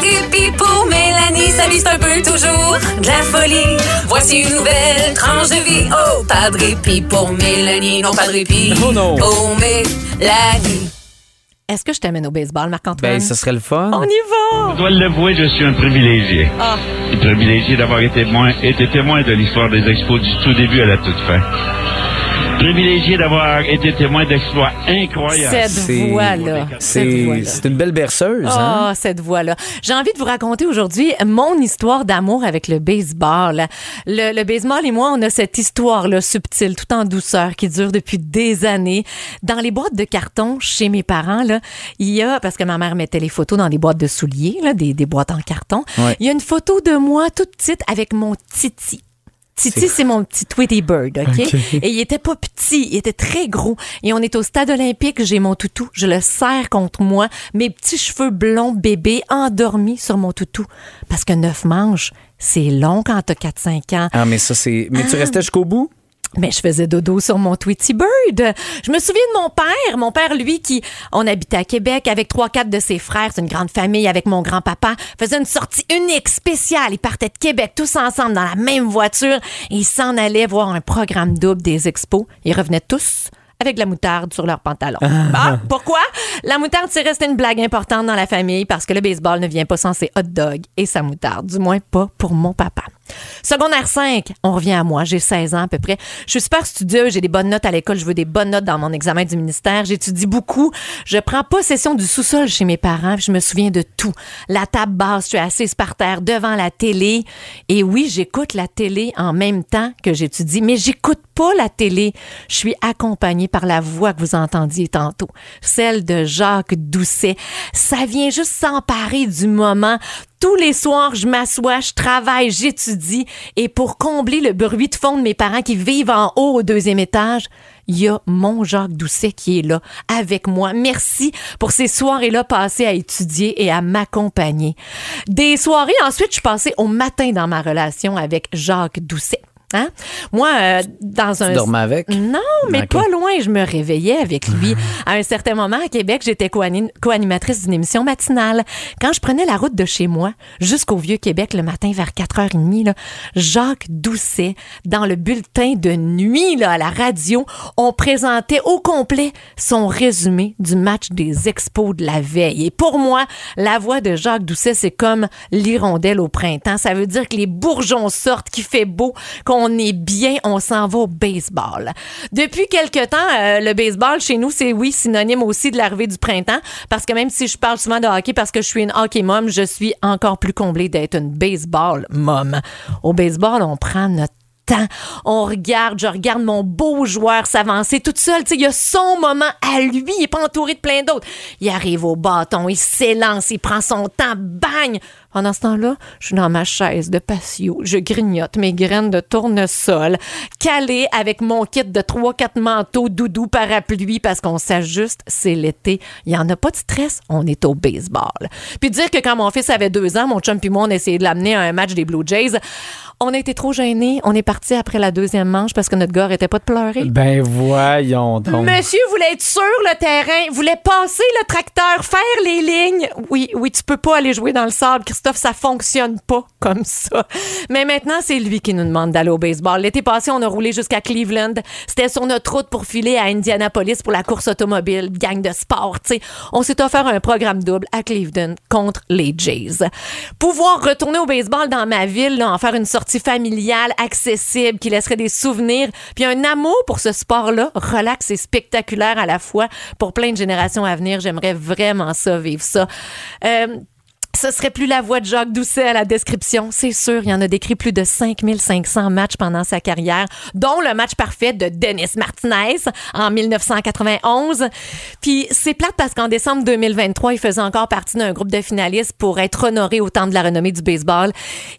de répit pour Mélanie, sa vie c'est un peu toujours de la folie. Voici une nouvelle tranche de vie. Oh, pas de répit pour Mélanie, non pas de répit Oh non. pour Mélanie. Est-ce que je t'amène au baseball, Marc-Antoine? Ben, ce serait le fun. On y va! Je dois l'avouer, je suis un privilégié. Ah. Un privilégié d'avoir été témoin, été témoin de l'histoire des expos du tout début à la toute fin. Privilégié d'avoir été témoin d'exploits incroyables. Cette C'est- voix-là. Cette C'est une belle berceuse, Ah, hein? cette voix-là. J'ai envie de vous raconter aujourd'hui mon histoire d'amour avec le baseball. Le, le baseball et moi, on a cette histoire-là subtile, tout en douceur, qui dure depuis des années. Dans les boîtes de carton chez mes parents, là, il y a, parce que ma mère mettait les photos dans des boîtes de souliers, là, des, des boîtes en carton, Ouais. il y a une photo de moi toute petite avec mon titi. Titi, c'est mon petit Tweety Bird, OK? Et il était pas petit, il était très gros. Et on est au stade olympique, j'ai mon toutou, je le serre contre moi, mes petits cheveux blonds bébés endormis sur mon toutou. Parce que neuf manches, c'est long quand t'as 4-5 ans. Ah, mais ça, c'est. Mais tu restais jusqu'au bout? Mais je faisais dodo sur mon Tweety Bird. Je me souviens de mon père. Mon père, lui, qui, on habitait à Québec avec trois, quatre de ses frères. C'est une grande famille avec mon grand-papa. Faisait une sortie unique, spéciale. Ils partaient de Québec tous ensemble dans la même voiture et ils s'en allaient voir un programme double des expos. Ils revenaient tous avec de la moutarde sur leurs pantalons. Ah, pourquoi? La moutarde, c'est resté une blague importante dans la famille parce que le baseball ne vient pas sans ses hot dogs et sa moutarde. Du moins, pas pour mon papa. Secondaire 5, on revient à moi. J'ai 16 ans à peu près. Je suis super studieuse, j'ai des bonnes notes à l'école, je veux des bonnes notes dans mon examen du ministère. J'étudie beaucoup. Je prends possession du sous-sol chez mes parents. Je me souviens de tout. La table basse, je suis assise par terre devant la télé. Et oui, j'écoute la télé en même temps que j'étudie, mais j'écoute pas la télé. Je suis accompagnée par la voix que vous entendiez tantôt, celle de Jacques Doucet. Ça vient juste s'emparer du moment. Tous les soirs, je m'assois, je travaille, j'étudie. Et pour combler le bruit de fond de mes parents qui vivent en haut au deuxième étage, il y a mon Jacques Doucet qui est là avec moi. Merci pour ces soirées-là passées à étudier et à m'accompagner. Des soirées, ensuite, je suis passée au matin dans ma relation avec Jacques Doucet. Hein? Moi, euh, dans un... Tu dormais avec? Non, mais pas loin. Je me réveillais avec lui. À un certain moment, à Québec, j'étais co-anim- co-animatrice d'une émission matinale. Quand je prenais la route de chez moi jusqu'au Vieux-Québec le matin vers 4h30, là, Jacques Doucet, dans le bulletin de nuit là, à la radio, on présentait au complet son résumé du match des expos de la veille. Et pour moi, la voix de Jacques Doucet, c'est comme l'hirondelle au printemps. Ça veut dire que les bourgeons sortent, qu'il fait beau, qu'on est bien, on s'en va au baseball. Depuis quelque temps, euh, le baseball chez nous, c'est oui synonyme aussi de l'arrivée du printemps, parce que même si je parle souvent de hockey parce que je suis une hockey mom, je suis encore plus comblée d'être une baseball mom. Au baseball, on prend notre temps. On regarde, je regarde mon beau joueur s'avancer toute seule. Il a son moment à lui. Il n'est pas entouré de plein d'autres. Il arrive au bâton, il s'élance, il prend son temps, bang! Pendant ce temps-là, je suis dans ma chaise de patio. Je grignote mes graines de tournesol, calée avec mon kit de 3-4 manteaux, doudou, parapluie, parce qu'on s'ajuste, c'est l'été. Il n'y en a pas de stress, on est au baseball. Puis dire que quand mon fils avait deux ans, mon chum puis moi, on essayait de l'amener à un match des Blue Jays. On a été trop gênés. On est parti après la deuxième manche parce que notre gars arrêtait pas de pleurer. Ben voyons donc. Monsieur voulait être sur le terrain, voulait passer le tracteur, faire les lignes? Oui, oui, tu peux pas aller jouer dans le sable, Christophe, ça fonctionne pas comme ça. Mais maintenant, c'est lui qui nous demande d'aller au baseball. L'été passé, on a roulé jusqu'à Cleveland. C'était sur notre route pour filer à Indianapolis pour la course automobile, gang de sport, tu sais. On s'est offert un programme double à Cleveland contre les Jays. Pouvoir retourner au baseball dans ma ville, en faire une sortie familiale, accessible, qui laisserait des souvenirs, puis un amour pour ce sport-là, relax et spectaculaire à la fois pour plein de générations à venir. J'aimerais vraiment ça, vivre ça. Euh, ce serait plus la voix de Jacques Doucet à la description, c'est sûr. Il en a décrit plus de 5500 matchs pendant sa carrière, dont le match parfait de Dennis Martinez en 1991. Puis c'est plate parce qu'en décembre 2023, il faisait encore partie d'un groupe de finalistes pour être honoré au temps de la renommée du baseball.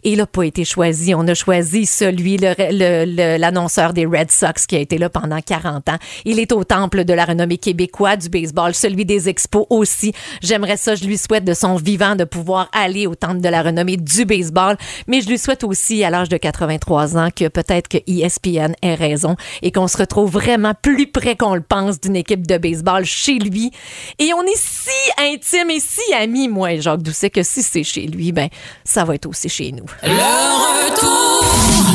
Et il n'a pas été choisi. On a choisi celui, l'annonceur des Red Sox qui a été là pendant 40 ans. Il est au temple de la renommée québécois du baseball, celui des expos aussi. J'aimerais ça, je lui souhaite de son vivant de pouvoir aller au temple de la renommée du baseball. Mais je lui souhaite aussi, à l'âge de 83 ans, que peut-être que ESPN ait raison et qu'on se retrouve vraiment plus près qu'on le pense d'une équipe de baseball chez lui. Et on est si intime et si amis, moi et Jacques Doucet, que si c'est chez lui, ben, ça va être aussi chez nous. Le retour